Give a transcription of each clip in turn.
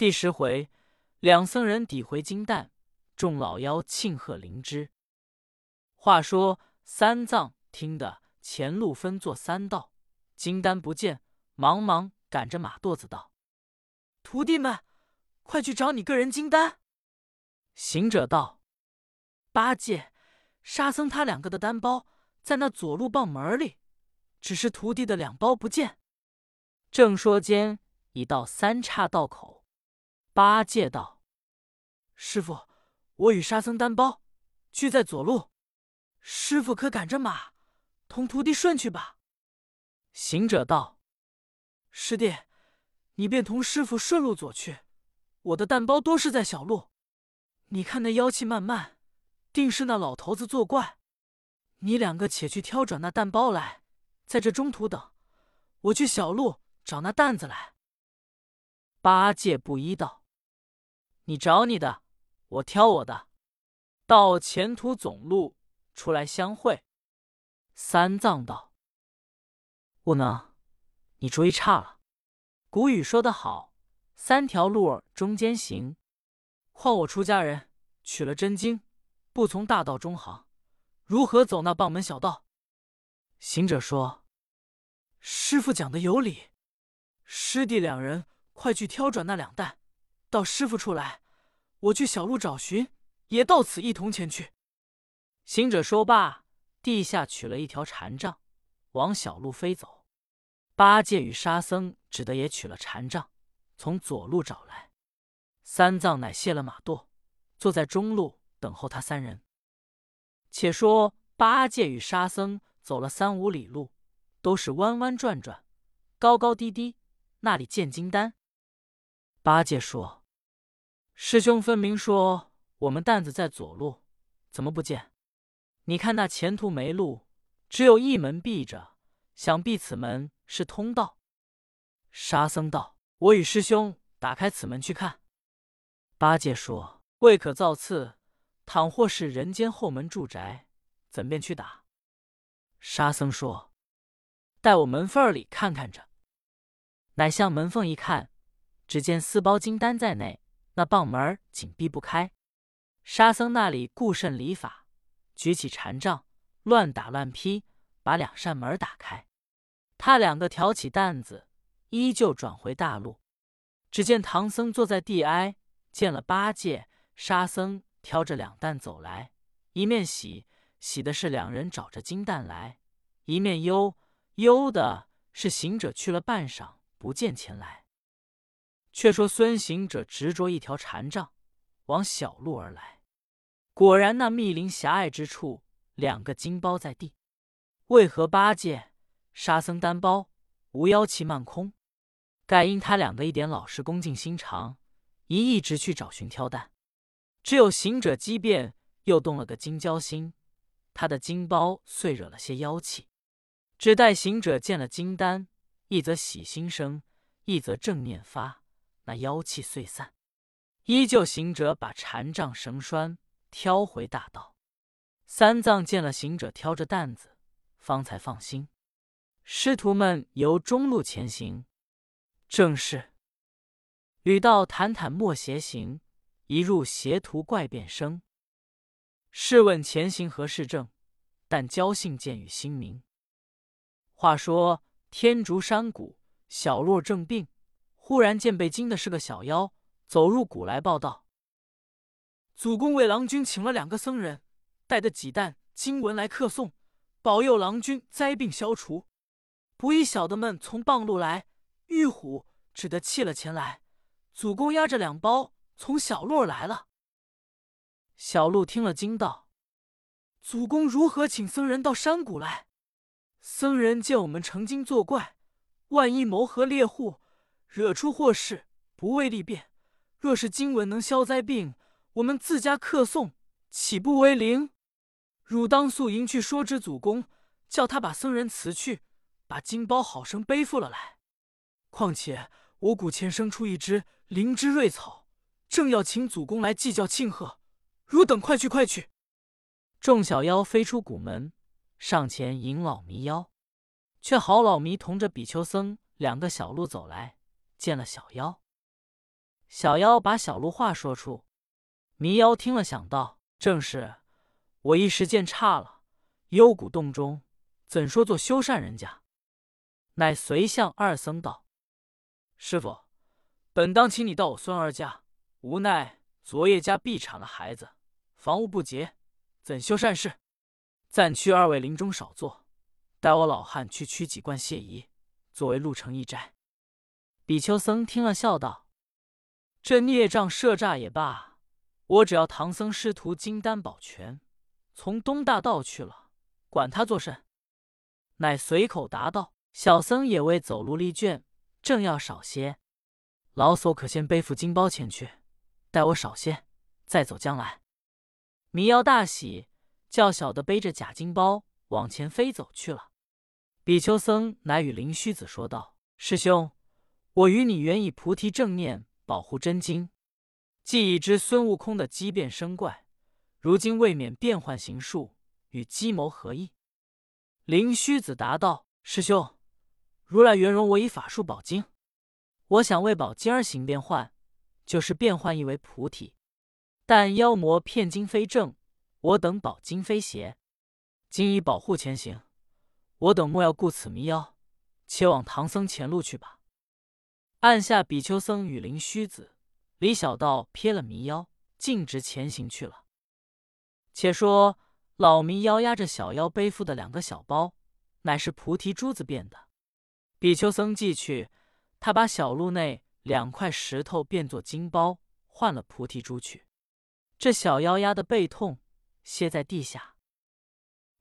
第十回，两僧人抵回金蛋，众老妖庆贺灵芝。话说三藏听得前路分作三道，金丹不见，忙忙赶着马垛子道：“徒弟们，快去找你个人金丹。”行者道：“八戒、沙僧他两个的单包在那左路傍门里，只是徒弟的两包不见。”正说间，已到三岔道口。八戒道：“师傅，我与沙僧单包聚在左路，师傅可赶着马同徒弟顺去吧。”行者道：“师弟，你便同师傅顺路左去，我的蛋包多是在小路。你看那妖气漫漫，定是那老头子作怪。你两个且去挑转那蛋包来，在这中途等，我去小路找那担子来。”八戒不依道。你找你的，我挑我的，到前途总路出来相会。三藏道：“不能，你主意差了。古语说得好，三条路儿中间行。况我出家人，取了真经，不从大道中行，如何走那傍门小道？”行者说：“师傅讲的有理，师弟两人快去挑转那两担。”到师傅处来，我去小路找寻，也到此一同前去。行者说罢，地下取了一条禅杖，往小路飞走。八戒与沙僧只得也取了禅杖，从左路找来。三藏乃卸了马舵，坐在中路等候他三人。且说八戒与沙僧走了三五里路，都是弯弯转转，高高低低，那里见金丹？八戒说。师兄分明说我们担子在左路，怎么不见？你看那前途没路，只有一门闭着，想必此门是通道。沙僧道：“我与师兄打开此门去看。”八戒说：“未可造次，倘或是人间后门住宅，怎便去打？”沙僧说：“待我门缝里看看着。”乃向门缝一看，只见四包金丹在内。那棒门紧闭不开，沙僧那里顾甚礼法，举起禅杖乱打乱劈，把两扇门打开。他两个挑起担子，依旧转回大路。只见唐僧坐在地挨，见了八戒、沙僧挑着两担走来，一面喜喜的是两人找着金蛋来，一面忧忧的是行者去了半晌不见前来。却说孙行者执着一条禅杖，往小路而来。果然那密林狭隘之处，两个金包在地。为何八戒、沙僧单包无妖气漫空？盖因他两个一点老实恭敬心肠，一一直去找寻挑担。只有行者机变，又动了个金交心，他的金包遂惹了些妖气。只待行者见了金丹，一则喜心生，一则正念发。那妖气遂散，依旧行者把禅杖绳拴，挑回大道。三藏见了行者挑着担子，方才放心。师徒们由中路前行，正是吕道坦坦莫邪行，一入邪途怪变生。试问前行何事正？但交信见与心明。话说天竺山谷小落正病。忽然见被惊的是个小妖，走入谷来报道：“祖公为郎君请了两个僧人，带的几担经文来客送，保佑郎君灾病消除。不意小的们从傍路来，玉虎只得弃了前来。祖公押着两包从小路来了。”小鹿听了惊道：“祖公如何请僧人到山谷来？僧人见我们成精作怪，万一谋合猎户。”惹出祸事，不为利便。若是经文能消灾病，我们自家客送，岂不为灵？汝当速迎去说之祖公，叫他把僧人辞去，把金包好生背负了来。况且我谷前生出一只灵芝瑞草，正要请祖公来祭教庆贺。汝等快去快去！众小妖飞出谷门，上前迎老迷妖，却好老迷同着比丘僧两个小路走来。见了小妖，小妖把小鹿话说出。迷妖听了，想到：正是，我一时见差了。幽谷洞中怎说做修善人家？乃随向二僧道：“师傅，本当请你到我孙儿家，无奈昨夜家必产了孩子，房屋不洁，怎修善事？暂去二位林中少坐，待我老汉去取几罐谢仪，作为路程驿斋。”比丘僧听了，笑道：“这孽障设诈也罢，我只要唐僧师徒金丹宝全，从东大道去了。”管他作甚，乃随口答道：“小僧也未走路力倦，正要少些，老叟可先背负金包前去，待我少些，再走将来。”迷妖大喜，叫小的背着假金包往前飞走去了。比丘僧乃与灵虚子说道：“师兄，我与你原以菩提正念保护真经，既已知孙悟空的机变生怪，如今未免变换形术。”与机谋何异？灵虚子答道：“师兄，如来圆容我以法术保经，我想为保经而行变换，就是变换意为菩提。但妖魔骗经非正，我等保经非邪，今以保护前行，我等莫要顾此迷妖，且往唐僧前路去吧。”按下比丘僧与灵虚子、李小道瞥了迷妖，径直前行去了。且说。老迷妖压着小妖背负的两个小包，乃是菩提珠子变的。比丘僧寄去，他把小路内两块石头变作金包，换了菩提珠去。这小妖压的背痛，歇在地下。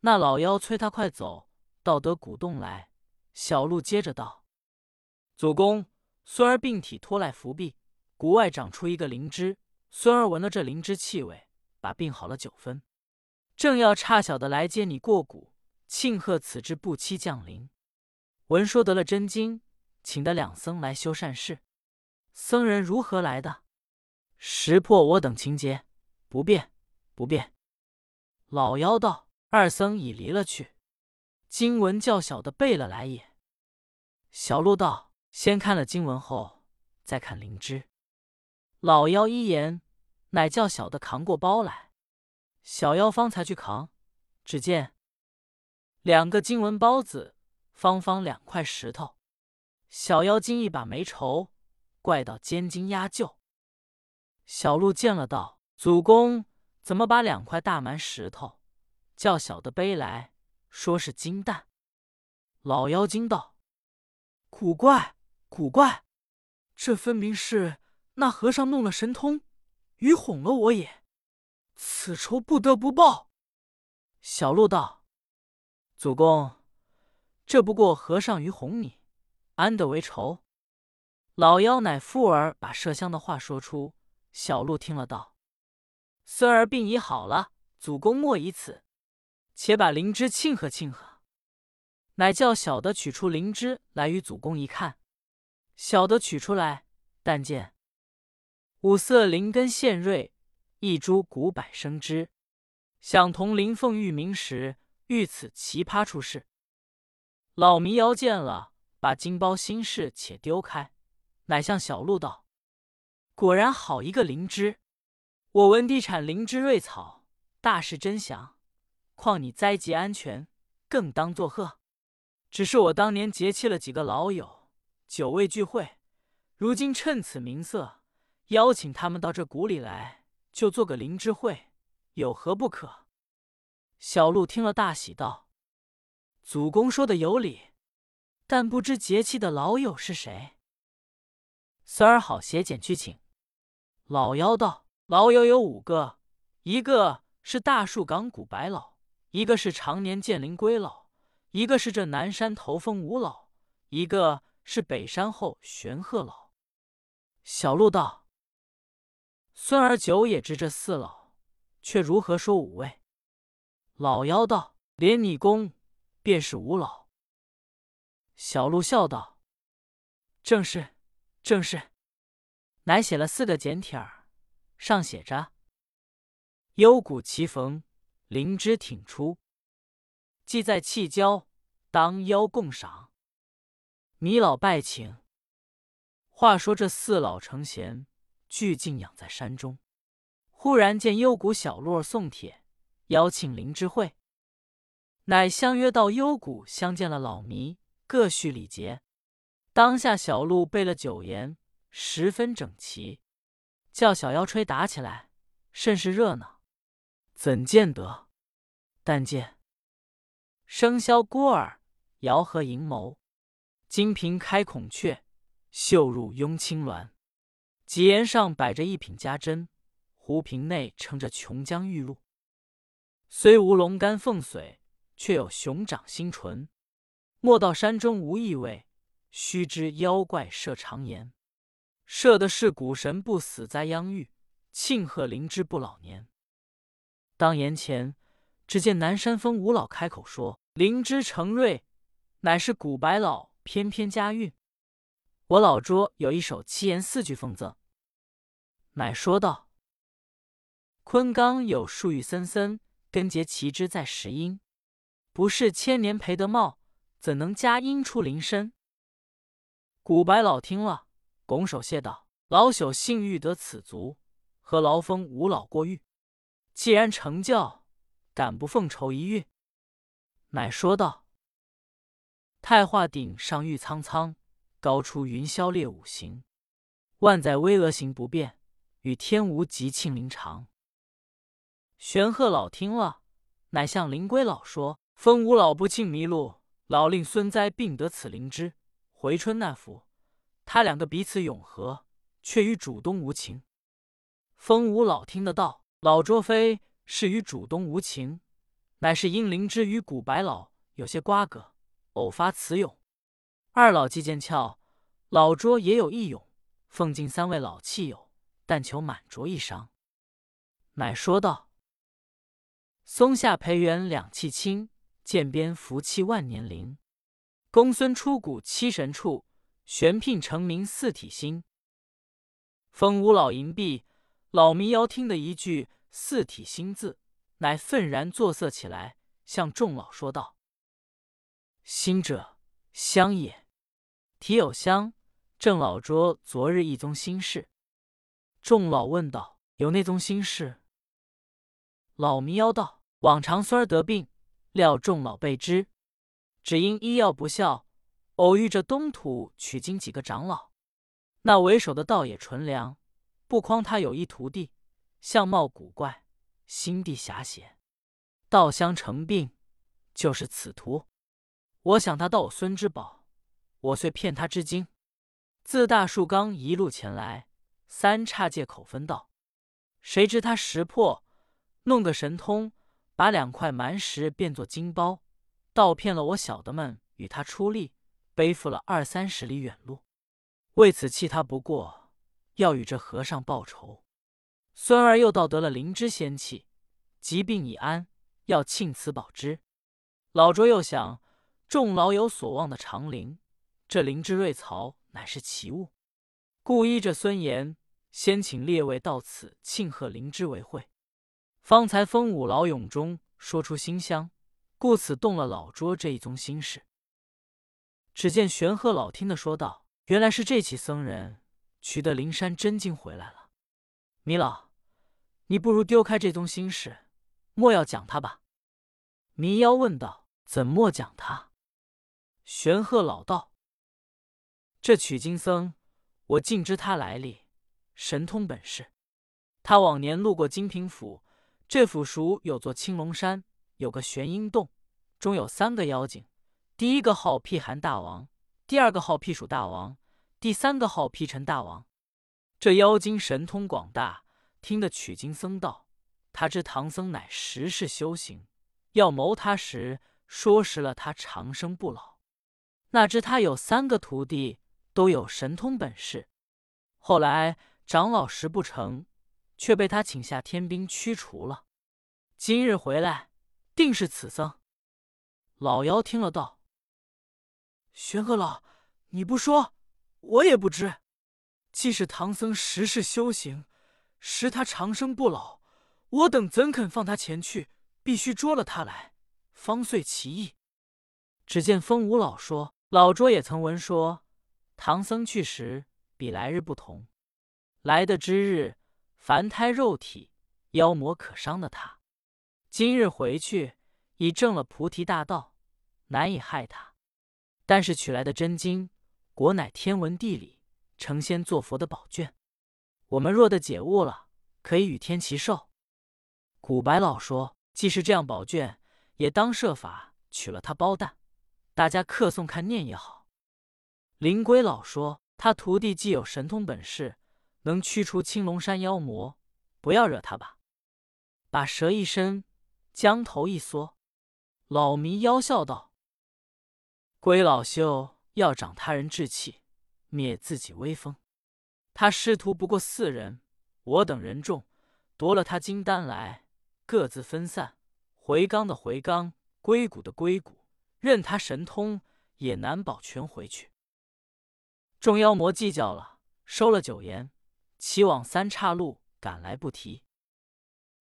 那老妖催他快走，到得古洞来。小鹿接着道：“祖公，孙儿病体拖赖伏壁，谷外长出一个灵芝。孙儿闻了这灵芝气味，把病好了九分。”正要差小的来接你过谷，庆贺此之不期降临。闻说得了真经，请得两僧来修善事。僧人如何来的？识破我等情节，不便，不便。老妖道：“二僧已离了去，经文较小的背了来也。”小鹿道：“先看了经文后，再看灵芝。”老妖一言，乃叫小的扛过包来。小妖方才去扛，只见两个金文包子，方方两块石头。小妖精一把没愁，怪到肩筋压旧。小鹿见了道：“祖公怎么把两块大蛮石头叫小的背来，说是金蛋？”老妖精道：“古怪，古怪！这分明是那和尚弄了神通，愚哄了我也。”此仇不得不报。小鹿道：“祖公，这不过和尚愚哄你，安得为仇？”老妖乃妇儿把麝香的话说出。小鹿听了道：“孙儿病已好了，祖公莫以此，且把灵芝庆贺庆贺。”乃叫小的取出灵芝来与祖公一看。小的取出来，但见五色灵根现瑞。一株古柏生枝，想同灵凤玉鸣时，遇此奇葩出世。老迷妖见了，把金包心事且丢开，乃向小鹿道：“果然好一个灵芝！我闻地产灵芝瑞草，大事真祥。况你灾疾安全，更当作贺。只是我当年结契了几个老友，久未聚会，如今趁此名色，邀请他们到这谷里来。”就做个灵芝会，有何不可？小鹿听了大喜，道：“祖公说的有理，但不知节气的老友是谁？”三儿好携简去请。老妖道：“老友有五个，一个是大树岗古白老，一个是常年见灵龟老，一个是这南山头峰吴老，一个是北山后玄鹤老。”小鹿道。孙儿久也知这四老，却如何说五位？老妖道：“连你公便是五老。”小鹿笑道：“正是，正是。”乃写了四个简帖儿，上写着：“幽谷齐逢，灵芝挺出，既在弃交，当邀共赏。弥老拜请。”话说这四老成贤。俱静养在山中。忽然见幽谷小路儿送帖，邀请灵芝会，乃相约到幽谷相见了老弥，各叙礼节。当下小路备了酒筵，十分整齐，叫小妖吹打起来，甚是热闹。怎见得？但见笙箫孤耳，摇和银眸，金瓶开孔雀，绣入拥青鸾。几檐上摆着一品家珍，壶瓶内盛着琼浆玉露。虽无龙肝凤髓，却有熊掌心唇。莫道山中无异味，须知妖怪设长言。设的是古神不死灾殃遇，庆贺灵芝不老年。当言前，只见南山峰五老开口说：“灵芝成瑞，乃是古白老翩翩佳韵。”我老拙有一首七言四句奉赠，乃说道：“昆冈有树玉森森，根结其枝在石阴。不是千年培得茂，怎能佳音出林深？”古白老听了，拱手谢道：“老朽幸遇得此足，何劳封五老过誉？既然成教，敢不奉酬一遇？”乃说道：“太华顶上玉苍苍。”高出云霄列五行，万载巍峨行不变，与天无极庆灵长。玄鹤老听了，乃向灵龟老说：“风无老不庆迷路，老令孙哉并得此灵芝。回春那幅，他两个彼此永和，却与主东无情。”风无老听得道：“老卓非是与主东无情，乃是因灵芝与古白老有些瓜葛，偶发此咏。”二老既见俏，老拙也有一咏，奉敬三位老气友，但求满酌一觞。乃说道：“松下培元两气清，涧边福气万年灵。公孙出谷七神处，玄牝成名四体心。”风无老银币，老迷遥听得一句“四体心”字，乃愤然作色起来，向众老说道：“心者，香也。”体有香，郑老拙昨日一宗心事。众老问道：“有那宗心事？”老迷妖道：“往常孙儿得病，料众老备之，只因医药不效，偶遇着东土取经几个长老，那为首的倒也纯良，不诓他有一徒弟，相貌古怪，心地狭邪，道相成病，就是此徒。我想他盗我孙之宝。”我遂骗他之经，自大树冈一路前来，三岔借口分道。谁知他识破，弄个神通，把两块蛮石变作金包，倒骗了我小的们与他出力，背负了二三十里远路。为此气他不过，要与这和尚报仇。孙儿又盗得了灵芝仙气，疾病已安，要庆此宝之。老卓又想，众老有所望的长灵。这灵芝瑞草乃是奇物，故依着孙言，先请列位到此庆贺灵芝为会。方才风五老永中说出馨香，故此动了老拙这一宗心事。只见玄鹤老听的说道：“原来是这起僧人取得灵山真经回来了。弥老，你不如丢开这宗心事，莫要讲他吧。”迷妖问道：“怎莫讲他？”玄鹤老道。这取经僧，我尽知他来历，神通本事。他往年路过金平府，这府属有座青龙山，有个玄阴洞，中有三个妖精。第一个号辟寒大王，第二个号辟暑大王，第三个号辟尘大王。这妖精神通广大，听得取经僧道，他知唐僧乃十世修行，要谋他时，说实了他长生不老。哪知他有三个徒弟。都有神通本事，后来长老时不成，却被他请下天兵驱除了。今日回来，定是此僧。老妖听了道：“玄鹤老，你不说，我也不知。既是唐僧十世修行，使他长生不老，我等怎肯放他前去？必须捉了他来，方遂其意。”只见风无老说：“老拙也曾闻说。”唐僧去时，比来日不同。来的之日，凡胎肉体，妖魔可伤的他；今日回去，已证了菩提大道，难以害他。但是取来的真经，果乃天文地理、成仙作佛的宝卷。我们若得解悟了，可以与天齐寿。古白老说：“既是这样宝卷，也当设法取了他包蛋，大家客送看念也好。”林龟老说：“他徒弟既有神通本事，能驱除青龙山妖魔，不要惹他吧。”把蛇一伸，将头一缩。老迷妖笑道：“龟老兄要长他人志气，灭自己威风。他师徒不过四人，我等人众，夺了他金丹来。”各自分散，回冈的回冈，龟谷的龟谷，任他神通也难保全回去。众妖魔计较了，收了九言，齐往三岔路赶来，不提。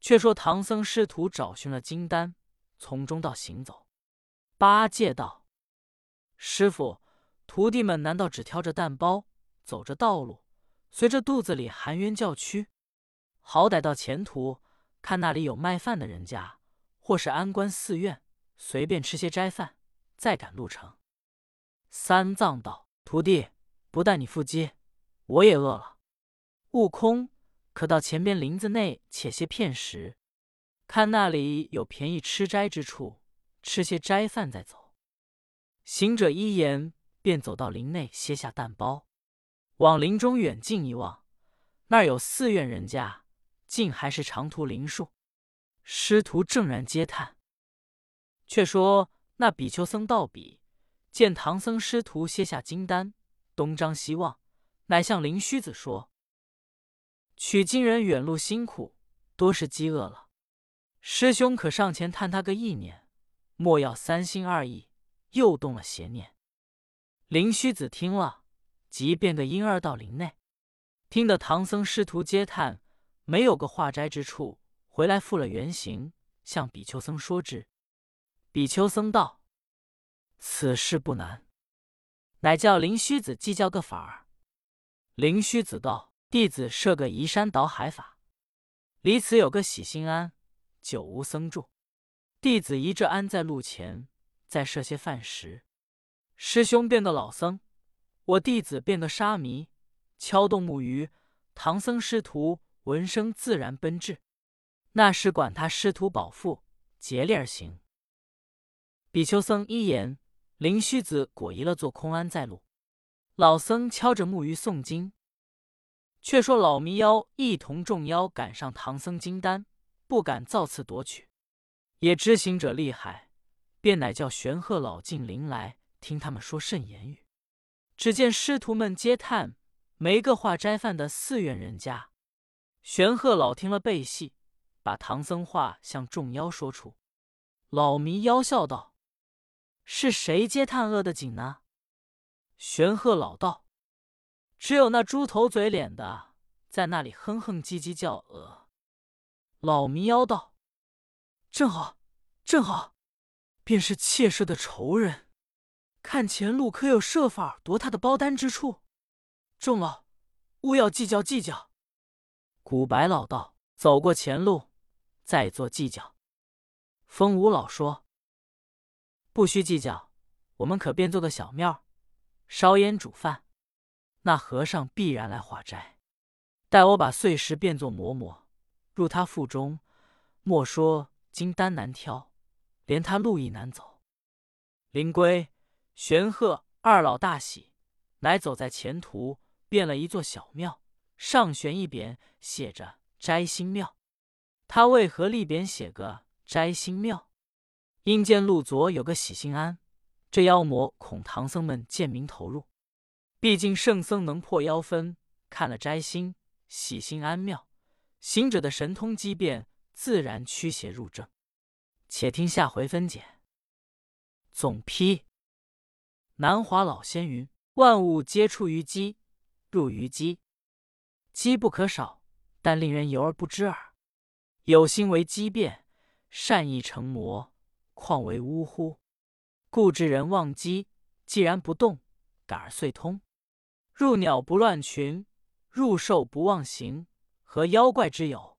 却说唐僧师徒找寻了金丹，从中道行走。八戒道：“师傅，徒弟们难道只挑着担包，走着道路，随着肚子里含冤叫屈？好歹到前途。”看那里有卖饭的人家，或是安官寺院，随便吃些斋饭，再赶路程。三藏道：“徒弟，不但你腹饥，我也饿了。悟空，可到前边林子内且些片食，看那里有便宜吃斋之处，吃些斋饭再走。”行者一言，便走到林内，歇下担包，往林中远近一望，那儿有寺院人家。竟还是长途林树，师徒正然嗟叹。却说那比丘僧道比见唐僧师徒歇下金丹，东张西望，乃向灵虚子说：“取经人远路辛苦，多是饥饿了。师兄可上前探他个意念，莫要三心二意，又动了邪念。”灵虚子听了，即变个婴儿到林内，听得唐僧师徒嗟叹。没有个化斋之处，回来复了原形，向比丘僧说之。比丘僧道：“此事不难，乃叫灵虚子计较个法儿。”灵虚子道：“弟子设个移山倒海法，离此有个喜心庵，久无僧住。弟子移这庵在路前，再设些饭食。师兄变个老僧，我弟子变个沙弥，敲动木鱼。唐僧师徒。”闻声自然奔至，那时管他师徒保父，竭力而行。比丘僧一言，灵虚子果移了座空庵在路。老僧敲着木鱼诵经。却说老迷妖一同众妖赶上唐僧金丹，不敢造次夺取，也知行者厉害，便乃叫玄鹤老进林来听他们说甚言语。只见师徒们皆叹，没个化斋饭的寺院人家。玄鹤老听了背戏，把唐僧话向众妖说出。老迷妖笑道：“是谁嗟叹饿得紧呢？”玄鹤老道：“只有那猪头嘴脸的，在那里哼哼唧唧叫饿。”老迷妖道：“正好，正好，便是妾室的仇人，看前路可有设法夺他的包丹之处？众老，勿要计较计较。”古白老道走过前路，再做计较。风五老说：“不需计较，我们可变做个小庙，烧烟煮饭。那和尚必然来化斋。待我把碎石变作馍馍，入他腹中，莫说金丹难挑，连他路亦难走。”灵龟、玄鹤二老大喜，乃走在前途，变了一座小庙。上悬一匾，写着“摘星庙”。他为何立匾写个“摘星庙”？因见路左有个喜心庵，这妖魔恐唐僧们见名投入。毕竟圣僧能破妖分，看了摘星、喜心庵妙，行者的神通机变，自然驱邪入正。且听下回分解。总批：南华老仙云：万物皆出于机，入于机。机不可少，但令人游而不知耳。有心为机变，善意成魔，况为呜呼？故知人忘机，既然不动，感而遂通。入鸟不乱群，入兽不忘形，何妖怪之有。